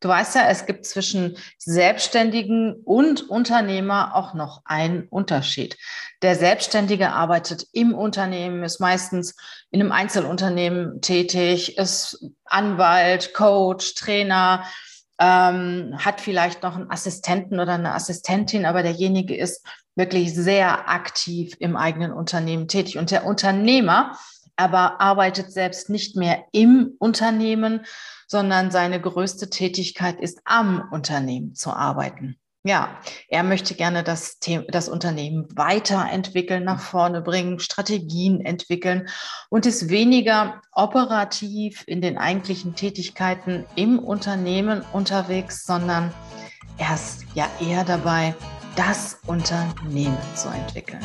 Du weißt ja, es gibt zwischen Selbstständigen und Unternehmer auch noch einen Unterschied. Der Selbstständige arbeitet im Unternehmen, ist meistens in einem Einzelunternehmen tätig, ist Anwalt, Coach, Trainer, ähm, hat vielleicht noch einen Assistenten oder eine Assistentin, aber derjenige ist wirklich sehr aktiv im eigenen Unternehmen tätig. Und der Unternehmer aber arbeitet selbst nicht mehr im Unternehmen, sondern seine größte Tätigkeit ist, am Unternehmen zu arbeiten. Ja, er möchte gerne das, das Unternehmen weiterentwickeln, nach vorne bringen, Strategien entwickeln und ist weniger operativ in den eigentlichen Tätigkeiten im Unternehmen unterwegs, sondern er ist ja eher dabei, das Unternehmen zu entwickeln.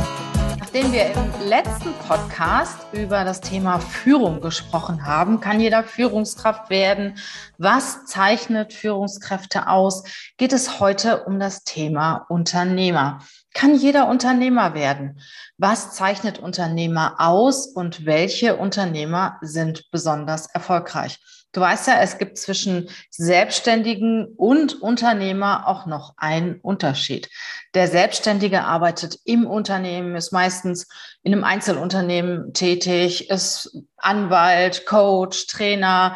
nachdem wir im letzten Podcast über das Thema Führung gesprochen haben, kann jeder Führungskraft werden. Was zeichnet Führungskräfte aus? Geht es heute um das Thema Unternehmer. Kann jeder Unternehmer werden? Was zeichnet Unternehmer aus und welche Unternehmer sind besonders erfolgreich? Du weißt ja, es gibt zwischen Selbstständigen und Unternehmer auch noch einen Unterschied. Der Selbstständige arbeitet im Unternehmen, ist meistens in einem Einzelunternehmen tätig, ist Anwalt, Coach, Trainer,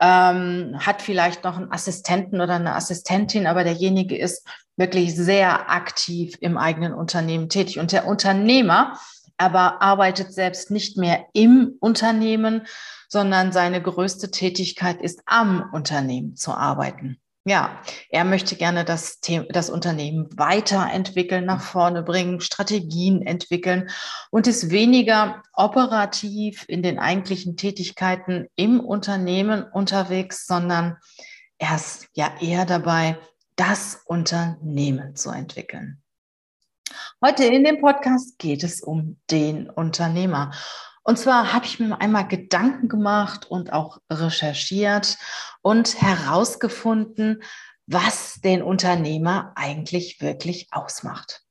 ähm, hat vielleicht noch einen Assistenten oder eine Assistentin, aber derjenige ist wirklich sehr aktiv im eigenen Unternehmen tätig. Und der Unternehmer aber arbeitet selbst nicht mehr im Unternehmen, sondern seine größte Tätigkeit ist, am Unternehmen zu arbeiten. Ja, er möchte gerne das, das Unternehmen weiterentwickeln, nach vorne bringen, Strategien entwickeln und ist weniger operativ in den eigentlichen Tätigkeiten im Unternehmen unterwegs, sondern er ist ja eher dabei, das Unternehmen zu entwickeln. Heute in dem Podcast geht es um den Unternehmer. Und zwar habe ich mir einmal Gedanken gemacht und auch recherchiert und herausgefunden, was den Unternehmer eigentlich wirklich ausmacht.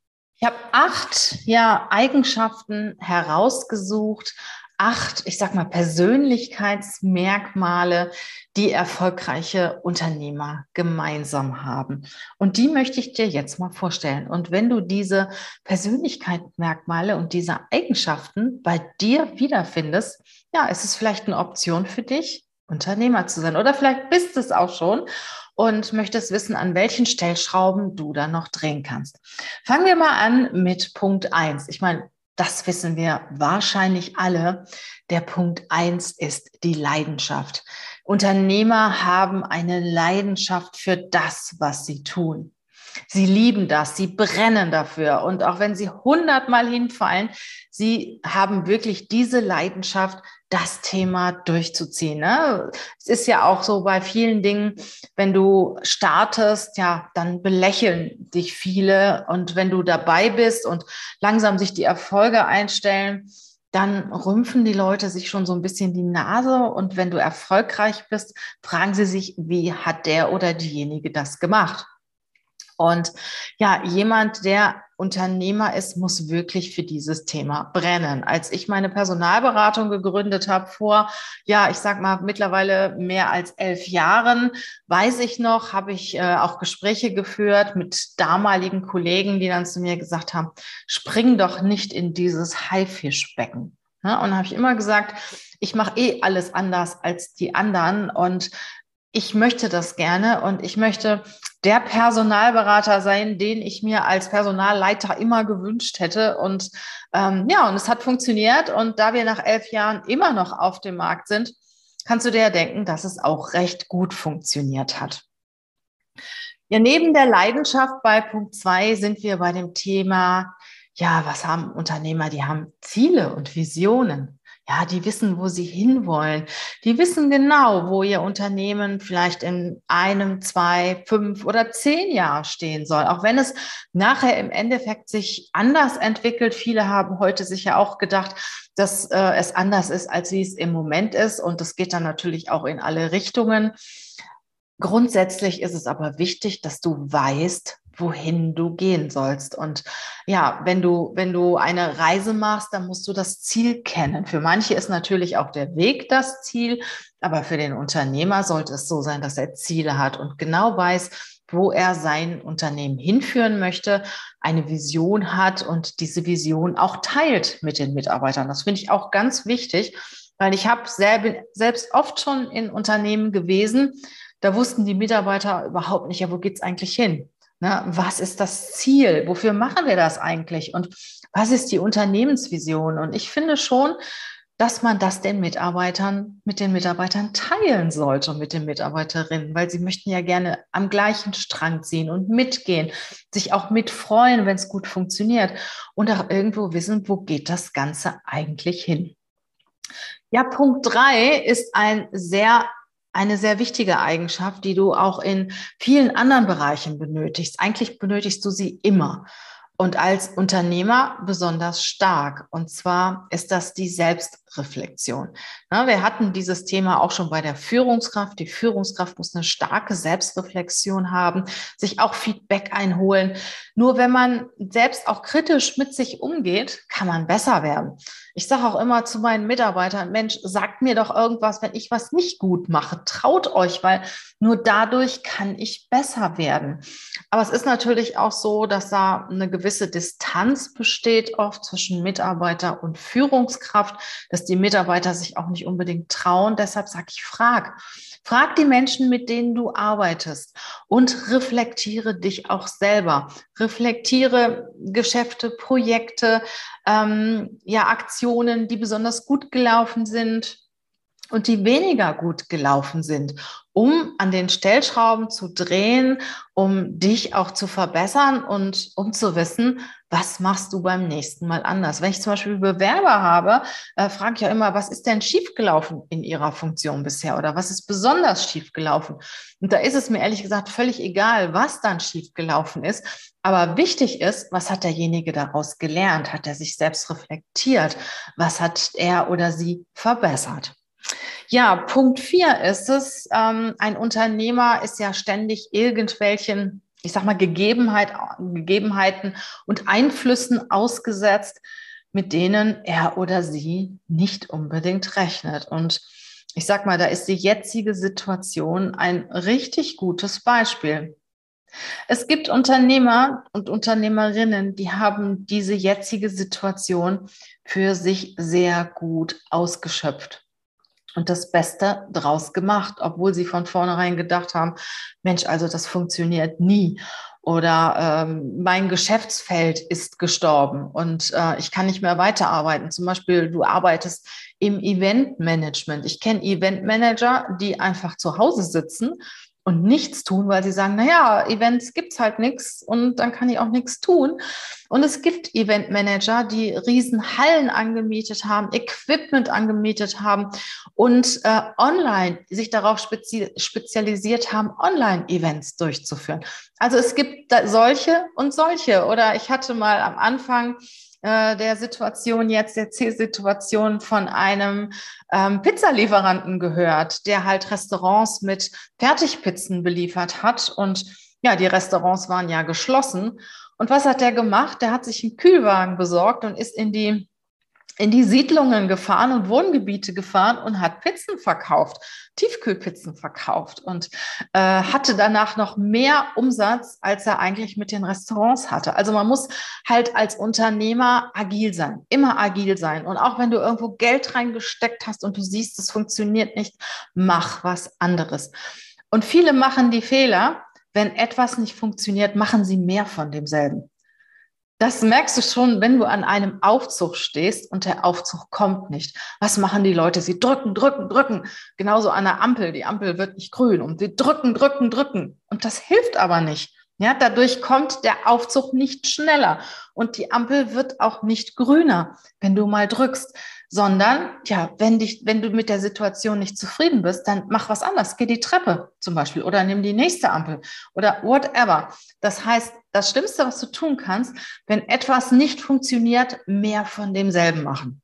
Ich habe acht ja, Eigenschaften herausgesucht, acht, ich sag mal, Persönlichkeitsmerkmale, die erfolgreiche Unternehmer gemeinsam haben. Und die möchte ich dir jetzt mal vorstellen. Und wenn du diese Persönlichkeitsmerkmale und diese Eigenschaften bei dir wiederfindest, ja, ist es vielleicht eine Option für dich, Unternehmer zu sein. Oder vielleicht bist es auch schon und möchtest wissen, an welchen Stellschrauben du da noch drehen kannst. Fangen wir mal an mit Punkt eins. Ich meine, das wissen wir wahrscheinlich alle. Der Punkt eins ist die Leidenschaft. Unternehmer haben eine Leidenschaft für das, was sie tun. Sie lieben das, sie brennen dafür. Und auch wenn sie hundertmal hinfallen, sie haben wirklich diese Leidenschaft, das Thema durchzuziehen. Ne? Es ist ja auch so bei vielen Dingen, wenn du startest, ja, dann belächeln dich viele. Und wenn du dabei bist und langsam sich die Erfolge einstellen, dann rümpfen die Leute sich schon so ein bisschen die Nase. Und wenn du erfolgreich bist, fragen sie sich, wie hat der oder diejenige das gemacht? Und ja, jemand, der Unternehmer ist, muss wirklich für dieses Thema brennen. Als ich meine Personalberatung gegründet habe vor, ja, ich sag mal mittlerweile mehr als elf Jahren, weiß ich noch, habe ich äh, auch Gespräche geführt mit damaligen Kollegen, die dann zu mir gesagt haben, spring doch nicht in dieses Haifischbecken. Ja, und habe ich immer gesagt, ich mache eh alles anders als die anderen und ich möchte das gerne und ich möchte der Personalberater sein, den ich mir als Personalleiter immer gewünscht hätte. Und ähm, ja, und es hat funktioniert. Und da wir nach elf Jahren immer noch auf dem Markt sind, kannst du dir denken, dass es auch recht gut funktioniert hat. Ja, neben der Leidenschaft bei Punkt zwei sind wir bei dem Thema, ja, was haben Unternehmer? Die haben Ziele und Visionen. Ja, die wissen, wo sie hinwollen. Die wissen genau, wo ihr Unternehmen vielleicht in einem, zwei, fünf oder zehn Jahren stehen soll. Auch wenn es nachher im Endeffekt sich anders entwickelt. Viele haben heute sich ja auch gedacht, dass äh, es anders ist, als wie es im Moment ist. Und das geht dann natürlich auch in alle Richtungen. Grundsätzlich ist es aber wichtig, dass du weißt, wohin du gehen sollst. Und ja, wenn du, wenn du eine Reise machst, dann musst du das Ziel kennen. Für manche ist natürlich auch der Weg das Ziel, aber für den Unternehmer sollte es so sein, dass er Ziele hat und genau weiß, wo er sein Unternehmen hinführen möchte, eine Vision hat und diese Vision auch teilt mit den Mitarbeitern. Das finde ich auch ganz wichtig, weil ich habe selbst oft schon in Unternehmen gewesen, da wussten die Mitarbeiter überhaupt nicht, ja, wo geht's eigentlich hin? Na, was ist das Ziel? Wofür machen wir das eigentlich? Und was ist die Unternehmensvision? Und ich finde schon, dass man das den Mitarbeitern, mit den Mitarbeitern teilen sollte, mit den Mitarbeiterinnen, weil sie möchten ja gerne am gleichen Strang ziehen und mitgehen, sich auch mitfreuen, wenn es gut funktioniert und auch irgendwo wissen, wo geht das Ganze eigentlich hin. Ja, Punkt drei ist ein sehr eine sehr wichtige Eigenschaft, die du auch in vielen anderen Bereichen benötigst. Eigentlich benötigst du sie immer und als Unternehmer besonders stark. Und zwar ist das die Selbstreflexion. wir hatten dieses Thema auch schon bei der Führungskraft. Die Führungskraft muss eine starke Selbstreflexion haben, sich auch Feedback einholen. Nur wenn man selbst auch kritisch mit sich umgeht, kann man besser werden. Ich sage auch immer zu meinen Mitarbeitern, Mensch, sagt mir doch irgendwas, wenn ich was nicht gut mache. Traut euch, weil nur dadurch kann ich besser werden. Aber es ist natürlich auch so, dass da eine gewisse Distanz besteht oft zwischen Mitarbeiter und Führungskraft, dass die Mitarbeiter sich auch nicht unbedingt trauen. Deshalb sage ich, frag. Frag die Menschen, mit denen du arbeitest und reflektiere dich auch selber. Reflektiere Geschäfte, Projekte, ähm, ja, Aktionen, die besonders gut gelaufen sind und die weniger gut gelaufen sind, um an den Stellschrauben zu drehen, um dich auch zu verbessern und um zu wissen, was machst du beim nächsten Mal anders. Wenn ich zum Beispiel Bewerber habe, äh, frage ich ja immer, was ist denn schiefgelaufen in ihrer Funktion bisher oder was ist besonders schiefgelaufen? Und da ist es mir ehrlich gesagt völlig egal, was dann schiefgelaufen ist. Aber wichtig ist, was hat derjenige daraus gelernt? Hat er sich selbst reflektiert? Was hat er oder sie verbessert? Ja, Punkt vier ist es, ähm, ein Unternehmer ist ja ständig irgendwelchen, ich sag mal, Gegebenheit, Gegebenheiten und Einflüssen ausgesetzt, mit denen er oder sie nicht unbedingt rechnet. Und ich sag mal, da ist die jetzige Situation ein richtig gutes Beispiel. Es gibt Unternehmer und Unternehmerinnen, die haben diese jetzige Situation für sich sehr gut ausgeschöpft und das Beste draus gemacht, obwohl sie von vornherein gedacht haben, Mensch, also das funktioniert nie. Oder ähm, mein Geschäftsfeld ist gestorben und äh, ich kann nicht mehr weiterarbeiten. Zum Beispiel, du arbeitest im Eventmanagement. Ich kenne Eventmanager, die einfach zu Hause sitzen und nichts tun, weil sie sagen, naja, Events gibt's halt nichts und dann kann ich auch nichts tun. Und es gibt Eventmanager, die riesen Hallen angemietet haben, Equipment angemietet haben und äh, online sich darauf spezi spezialisiert haben, Online-Events durchzuführen. Also es gibt solche und solche. Oder ich hatte mal am Anfang äh, der Situation jetzt, der C-Situation von einem ähm, Pizzalieferanten gehört, der halt Restaurants mit Fertigpizzen beliefert hat. Und ja, die Restaurants waren ja geschlossen. Und was hat der gemacht? Der hat sich einen Kühlwagen besorgt und ist in die in die Siedlungen gefahren und Wohngebiete gefahren und hat Pizzen verkauft, Tiefkühlpizzen verkauft und äh, hatte danach noch mehr Umsatz, als er eigentlich mit den Restaurants hatte. Also man muss halt als Unternehmer agil sein, immer agil sein. Und auch wenn du irgendwo Geld reingesteckt hast und du siehst, es funktioniert nicht, mach was anderes. Und viele machen die Fehler, wenn etwas nicht funktioniert, machen sie mehr von demselben. Das merkst du schon, wenn du an einem Aufzug stehst und der Aufzug kommt nicht. Was machen die Leute? Sie drücken, drücken, drücken. Genauso an der Ampel. Die Ampel wird nicht grün und sie drücken, drücken, drücken. Und das hilft aber nicht. Ja, dadurch kommt der Aufzug nicht schneller und die Ampel wird auch nicht grüner, wenn du mal drückst. Sondern ja, wenn dich, wenn du mit der Situation nicht zufrieden bist, dann mach was anderes. Geh die Treppe zum Beispiel oder nimm die nächste Ampel oder whatever. Das heißt, das Schlimmste, was du tun kannst, wenn etwas nicht funktioniert, mehr von demselben machen.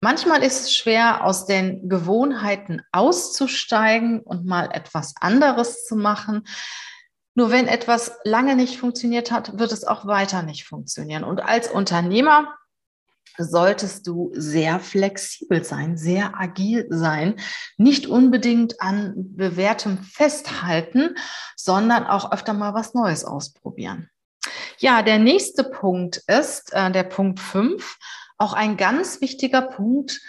Manchmal ist es schwer, aus den Gewohnheiten auszusteigen und mal etwas anderes zu machen. Nur wenn etwas lange nicht funktioniert hat, wird es auch weiter nicht funktionieren. Und als Unternehmer solltest du sehr flexibel sein, sehr agil sein, nicht unbedingt an bewährtem festhalten, sondern auch öfter mal was Neues ausprobieren. Ja, der nächste Punkt ist äh, der Punkt 5, auch ein ganz wichtiger Punkt.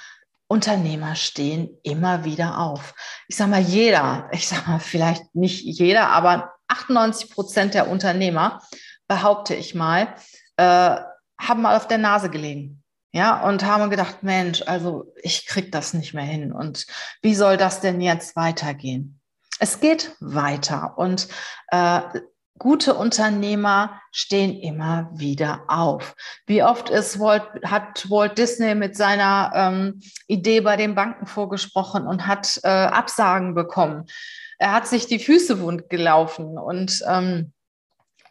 Unternehmer stehen immer wieder auf. Ich sage mal, jeder, ich sage mal, vielleicht nicht jeder, aber 98 Prozent der Unternehmer, behaupte ich mal, äh, haben mal auf der Nase gelegen. Ja, und haben gedacht, Mensch, also ich krieg das nicht mehr hin. Und wie soll das denn jetzt weitergehen? Es geht weiter und äh, gute Unternehmer stehen immer wieder auf. Wie oft ist Walt, hat Walt Disney mit seiner ähm, Idee bei den Banken vorgesprochen und hat äh, Absagen bekommen. Er hat sich die Füße wund gelaufen und ähm,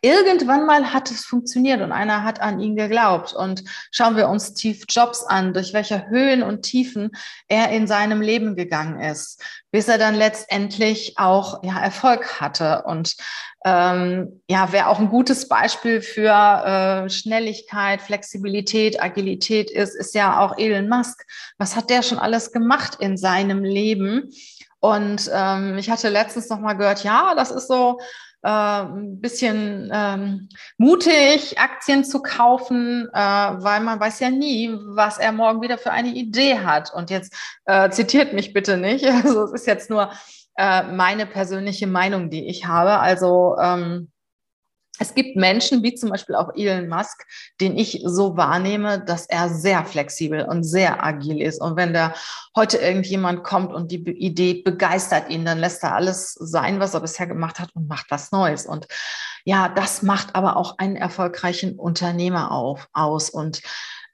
irgendwann mal hat es funktioniert und einer hat an ihn geglaubt. Und schauen wir uns Steve Jobs an, durch welche Höhen und Tiefen er in seinem Leben gegangen ist, bis er dann letztendlich auch ja, Erfolg hatte. Und ähm, ja, wer auch ein gutes Beispiel für äh, Schnelligkeit, Flexibilität, Agilität ist, ist ja auch Elon Musk. Was hat der schon alles gemacht in seinem Leben? Und ähm, ich hatte letztens noch mal gehört, ja, das ist so äh, ein bisschen ähm, mutig, Aktien zu kaufen, äh, weil man weiß ja nie, was er morgen wieder für eine Idee hat. Und jetzt äh, zitiert mich bitte nicht. Also es ist jetzt nur äh, meine persönliche Meinung, die ich habe. Also ähm, es gibt Menschen, wie zum Beispiel auch Elon Musk, den ich so wahrnehme, dass er sehr flexibel und sehr agil ist. Und wenn da heute irgendjemand kommt und die Idee begeistert ihn, dann lässt er alles sein, was er bisher gemacht hat und macht was Neues. Und ja, das macht aber auch einen erfolgreichen Unternehmer auf, aus. Und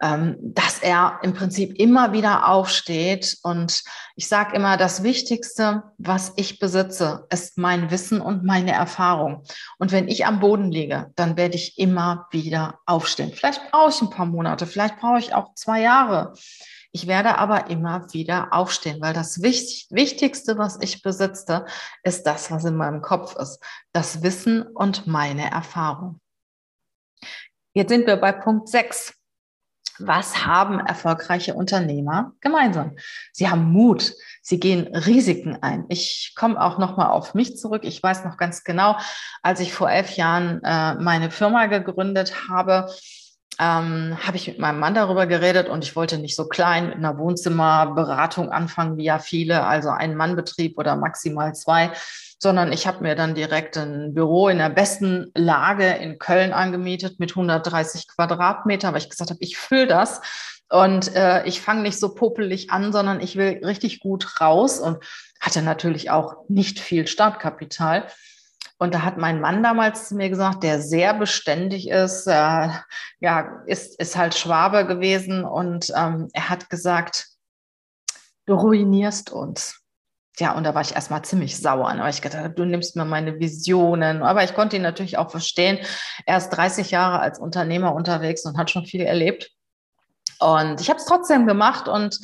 dass er im Prinzip immer wieder aufsteht. Und ich sage immer, das Wichtigste, was ich besitze, ist mein Wissen und meine Erfahrung. Und wenn ich am Boden liege, dann werde ich immer wieder aufstehen. Vielleicht brauche ich ein paar Monate, vielleicht brauche ich auch zwei Jahre. Ich werde aber immer wieder aufstehen, weil das Wichtigste, was ich besitze, ist das, was in meinem Kopf ist. Das Wissen und meine Erfahrung. Jetzt sind wir bei Punkt 6. Was haben erfolgreiche Unternehmer gemeinsam? Sie haben Mut. Sie gehen Risiken ein. Ich komme auch noch mal auf mich zurück. Ich weiß noch ganz genau, als ich vor elf Jahren äh, meine Firma gegründet habe, ähm, habe ich mit meinem Mann darüber geredet und ich wollte nicht so klein mit einer Wohnzimmerberatung anfangen, wie ja viele, also ein Mannbetrieb oder maximal zwei, sondern ich habe mir dann direkt ein Büro in der besten Lage in Köln angemietet mit 130 Quadratmeter, weil ich gesagt habe, ich fülle das und äh, ich fange nicht so popelig an, sondern ich will richtig gut raus und hatte natürlich auch nicht viel Startkapital. Und da hat mein Mann damals zu mir gesagt, der sehr beständig ist, äh, ja, ist, ist halt Schwabe gewesen und ähm, er hat gesagt, du ruinierst uns. Ja, und da war ich erstmal ziemlich sauer. Aber ich gedacht, du nimmst mir meine Visionen. Aber ich konnte ihn natürlich auch verstehen. Er ist 30 Jahre als Unternehmer unterwegs und hat schon viel erlebt. Und ich habe es trotzdem gemacht und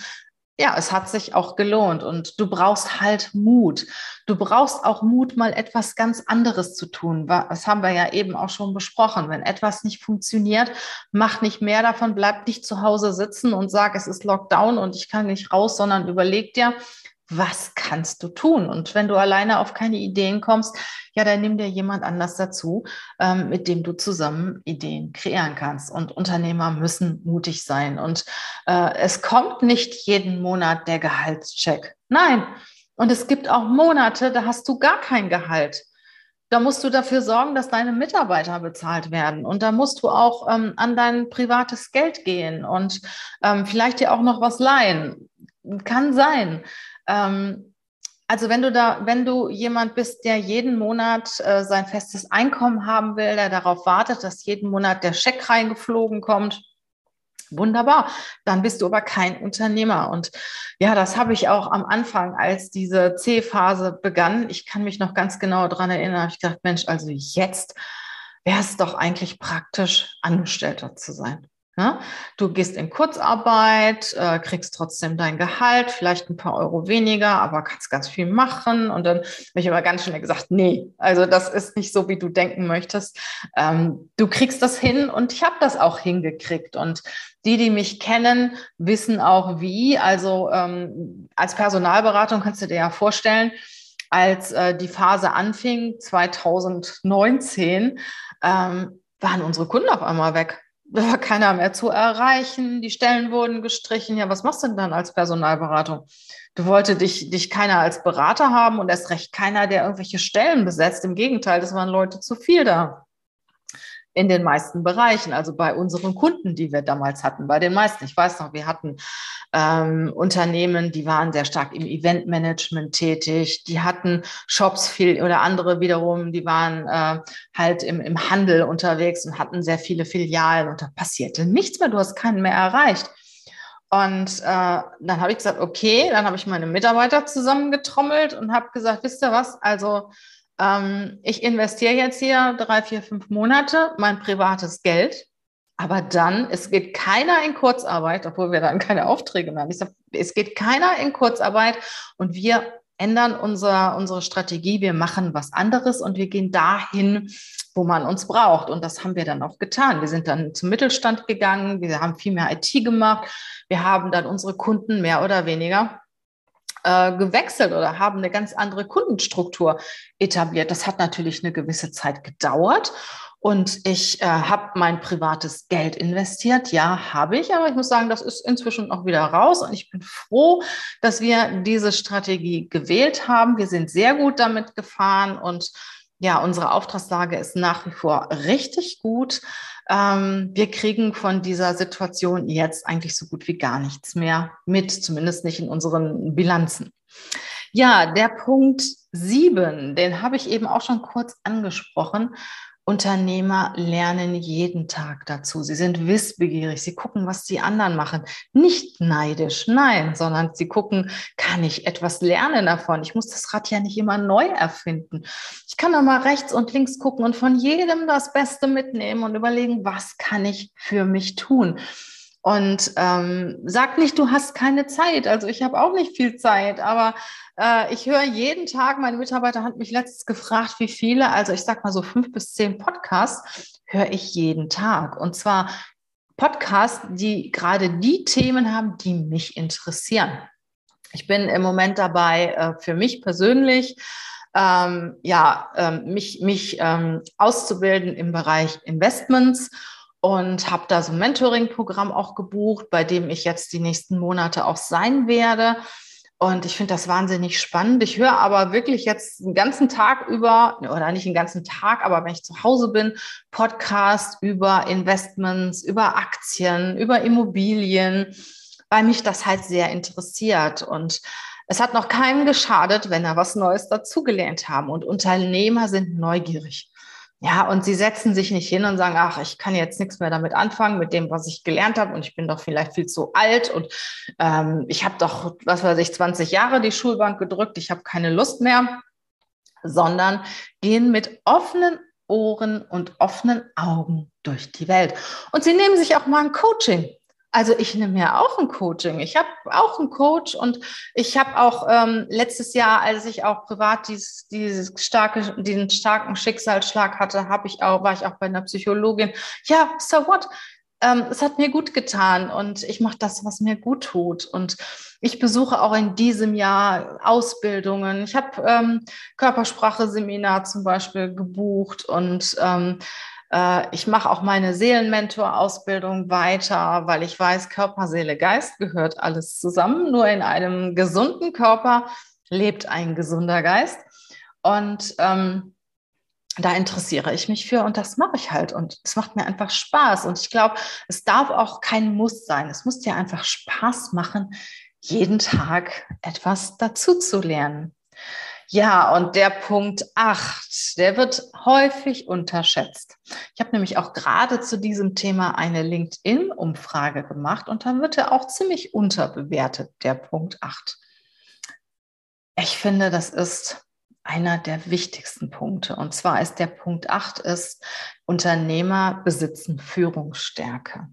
ja, es hat sich auch gelohnt und du brauchst halt Mut. Du brauchst auch Mut, mal etwas ganz anderes zu tun. Das haben wir ja eben auch schon besprochen. Wenn etwas nicht funktioniert, mach nicht mehr davon, bleib nicht zu Hause sitzen und sag, es ist Lockdown und ich kann nicht raus, sondern überleg dir, was kannst du tun? Und wenn du alleine auf keine Ideen kommst, ja, dann nimm dir jemand anders dazu, ähm, mit dem du zusammen Ideen kreieren kannst. Und Unternehmer müssen mutig sein. Und äh, es kommt nicht jeden Monat der Gehaltscheck. Nein. Und es gibt auch Monate, da hast du gar kein Gehalt. Da musst du dafür sorgen, dass deine Mitarbeiter bezahlt werden. Und da musst du auch ähm, an dein privates Geld gehen und ähm, vielleicht dir auch noch was leihen. Kann sein. Ähm, also wenn du da, wenn du jemand bist, der jeden Monat äh, sein festes Einkommen haben will, der darauf wartet, dass jeden Monat der Scheck reingeflogen kommt, Wunderbar. Dann bist du aber kein Unternehmer. Und ja, das habe ich auch am Anfang, als diese C-Phase begann. Ich kann mich noch ganz genau daran erinnern, ich gedacht, Mensch, also jetzt wäre es doch eigentlich praktisch, Angestellter zu sein. Ja? Du gehst in Kurzarbeit, äh, kriegst trotzdem dein Gehalt, vielleicht ein paar Euro weniger, aber kannst ganz viel machen. Und dann habe ich immer ganz schnell gesagt, nee, also das ist nicht so, wie du denken möchtest. Ähm, du kriegst das hin und ich habe das auch hingekriegt. Und die, die mich kennen, wissen auch wie. Also ähm, als Personalberatung kannst du dir ja vorstellen, als äh, die Phase anfing, 2019, ähm, waren unsere Kunden auf einmal weg war keiner mehr zu erreichen, die Stellen wurden gestrichen. Ja, was machst du denn dann als Personalberatung? Du wollte dich, dich keiner als Berater haben und erst recht keiner, der irgendwelche Stellen besetzt. Im Gegenteil, es waren Leute zu viel da in den meisten Bereichen, also bei unseren Kunden, die wir damals hatten, bei den meisten. Ich weiß noch, wir hatten ähm, Unternehmen, die waren sehr stark im Eventmanagement tätig, die hatten Shops viel oder andere wiederum, die waren äh, halt im, im Handel unterwegs und hatten sehr viele Filialen und da passierte nichts mehr, du hast keinen mehr erreicht. Und äh, dann habe ich gesagt, okay, dann habe ich meine Mitarbeiter zusammengetrommelt und habe gesagt, wisst ihr was, also ähm, ich investiere jetzt hier drei, vier, fünf Monate mein privates Geld, aber dann, es geht keiner in Kurzarbeit, obwohl wir dann keine Aufträge mehr haben. Ich sage, es geht keiner in Kurzarbeit und wir ändern unser, unsere Strategie, wir machen was anderes und wir gehen dahin, wo man uns braucht. Und das haben wir dann auch getan. Wir sind dann zum Mittelstand gegangen, wir haben viel mehr IT gemacht, wir haben dann unsere Kunden mehr oder weniger äh, gewechselt oder haben eine ganz andere Kundenstruktur etabliert. Das hat natürlich eine gewisse Zeit gedauert. Und ich äh, habe mein privates Geld investiert. Ja, habe ich, aber ich muss sagen, das ist inzwischen auch wieder raus. Und ich bin froh, dass wir diese Strategie gewählt haben. Wir sind sehr gut damit gefahren und ja, unsere Auftragslage ist nach wie vor richtig gut. Ähm, wir kriegen von dieser Situation jetzt eigentlich so gut wie gar nichts mehr mit, zumindest nicht in unseren Bilanzen. Ja, der Punkt sieben, den habe ich eben auch schon kurz angesprochen. Unternehmer lernen jeden Tag dazu. Sie sind wissbegierig. Sie gucken, was die anderen machen. Nicht neidisch, nein, sondern sie gucken, kann ich etwas lernen davon? Ich muss das Rad ja nicht immer neu erfinden. Ich kann doch mal rechts und links gucken und von jedem das Beste mitnehmen und überlegen, was kann ich für mich tun? Und ähm, sag nicht, du hast keine Zeit. Also ich habe auch nicht viel Zeit, aber äh, ich höre jeden Tag, meine Mitarbeiter hat mich letztens gefragt, wie viele, also ich sag mal so fünf bis zehn Podcasts höre ich jeden Tag. Und zwar Podcasts, die gerade die Themen haben, die mich interessieren. Ich bin im Moment dabei, äh, für mich persönlich, ähm, ja, ähm, mich, mich ähm, auszubilden im Bereich Investments und habe da so ein Mentoring-Programm auch gebucht, bei dem ich jetzt die nächsten Monate auch sein werde. Und ich finde das wahnsinnig spannend. Ich höre aber wirklich jetzt den ganzen Tag über, oder nicht den ganzen Tag, aber wenn ich zu Hause bin, Podcast über Investments, über Aktien, über Immobilien, weil mich das halt sehr interessiert. Und es hat noch keinem geschadet, wenn er was Neues dazugelernt haben. Und Unternehmer sind neugierig. Ja, und sie setzen sich nicht hin und sagen, ach, ich kann jetzt nichts mehr damit anfangen, mit dem, was ich gelernt habe und ich bin doch vielleicht viel zu alt und ähm, ich habe doch, was weiß ich, 20 Jahre die Schulbank gedrückt, ich habe keine Lust mehr, sondern gehen mit offenen Ohren und offenen Augen durch die Welt. Und sie nehmen sich auch mal ein Coaching. Also ich nehme mir auch ein Coaching. Ich habe auch einen Coach und ich habe auch ähm, letztes Jahr, als ich auch privat dieses, dieses starke, diesen starken Schicksalsschlag hatte, habe ich auch, war ich auch bei einer Psychologin. Ja, so what? Ähm, es hat mir gut getan und ich mache das, was mir gut tut. Und ich besuche auch in diesem Jahr Ausbildungen. Ich habe ähm, Körpersprache-Seminar zum Beispiel gebucht und ähm, äh, ich mache auch meine Seelenmentor-Ausbildung weiter, weil ich weiß, Körper, Seele, Geist gehört alles zusammen. Nur in einem gesunden Körper lebt ein gesunder Geist. Und ähm, da interessiere ich mich für und das mache ich halt. Und es macht mir einfach Spaß. Und ich glaube, es darf auch kein Muss sein. Es muss dir einfach Spaß machen, jeden Tag etwas dazu zu lernen. Ja, und der Punkt 8, der wird häufig unterschätzt. Ich habe nämlich auch gerade zu diesem Thema eine LinkedIn-Umfrage gemacht und dann wird er auch ziemlich unterbewertet, der Punkt 8. Ich finde, das ist einer der wichtigsten Punkte. Und zwar ist der Punkt 8 ist, Unternehmer besitzen Führungsstärke.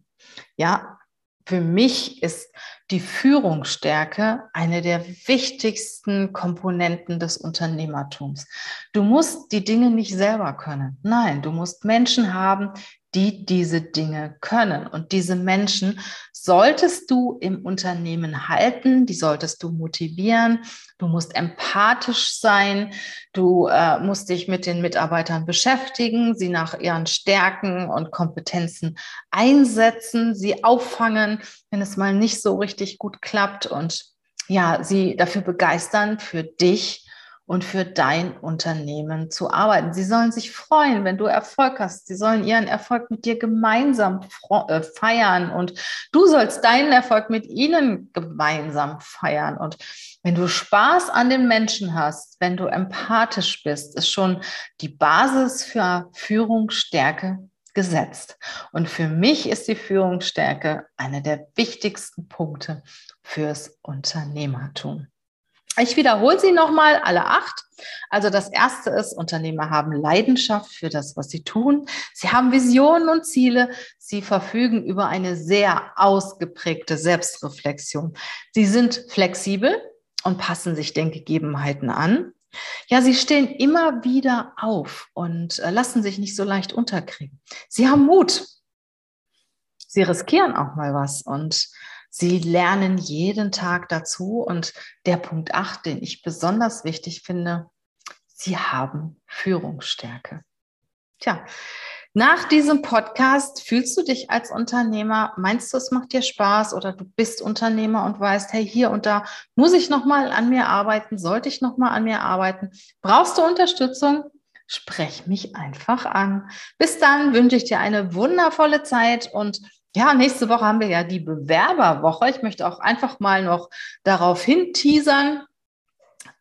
Ja, für mich ist die Führungsstärke eine der wichtigsten Komponenten des Unternehmertums. Du musst die Dinge nicht selber können. Nein, du musst Menschen haben, die diese Dinge können. Und diese Menschen solltest du im Unternehmen halten, die solltest du motivieren. Du musst empathisch sein, du äh, musst dich mit den Mitarbeitern beschäftigen, sie nach ihren Stärken und Kompetenzen einsetzen, sie auffangen, wenn es mal nicht so richtig gut klappt und ja, sie dafür begeistern, für dich und für dein Unternehmen zu arbeiten. Sie sollen sich freuen, wenn du Erfolg hast. Sie sollen ihren Erfolg mit dir gemeinsam äh, feiern und du sollst deinen Erfolg mit ihnen gemeinsam feiern. Und wenn du Spaß an den Menschen hast, wenn du empathisch bist, ist schon die Basis für Führungsstärke gesetzt. Und für mich ist die Führungsstärke einer der wichtigsten Punkte fürs Unternehmertum. Ich wiederhole sie nochmal, alle acht. Also das erste ist, Unternehmer haben Leidenschaft für das, was sie tun. Sie haben Visionen und Ziele. Sie verfügen über eine sehr ausgeprägte Selbstreflexion. Sie sind flexibel und passen sich den Gegebenheiten an. Ja, sie stehen immer wieder auf und äh, lassen sich nicht so leicht unterkriegen. Sie haben Mut. Sie riskieren auch mal was und Sie lernen jeden Tag dazu. Und der Punkt 8, den ich besonders wichtig finde, Sie haben Führungsstärke. Tja, nach diesem Podcast fühlst du dich als Unternehmer, meinst du, es macht dir Spaß oder du bist Unternehmer und weißt, hey, hier und da muss ich noch mal an mir arbeiten, sollte ich noch mal an mir arbeiten? Brauchst du Unterstützung? Sprech mich einfach an. Bis dann wünsche ich dir eine wundervolle Zeit und ja, nächste Woche haben wir ja die Bewerberwoche. Ich möchte auch einfach mal noch darauf hin teasern.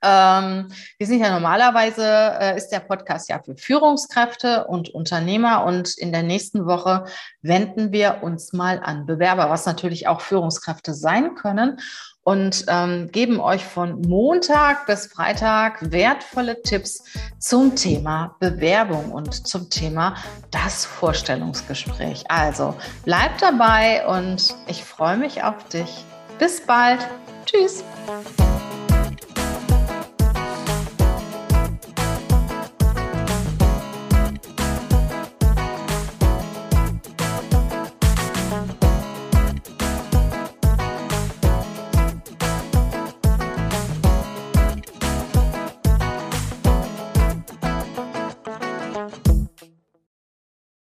Ähm, wir sind ja normalerweise, äh, ist der Podcast ja für Führungskräfte und Unternehmer und in der nächsten Woche wenden wir uns mal an Bewerber, was natürlich auch Führungskräfte sein können und ähm, geben euch von Montag bis Freitag wertvolle Tipps zum Thema Bewerbung und zum Thema das Vorstellungsgespräch. Also bleibt dabei und ich freue mich auf dich. Bis bald. Tschüss.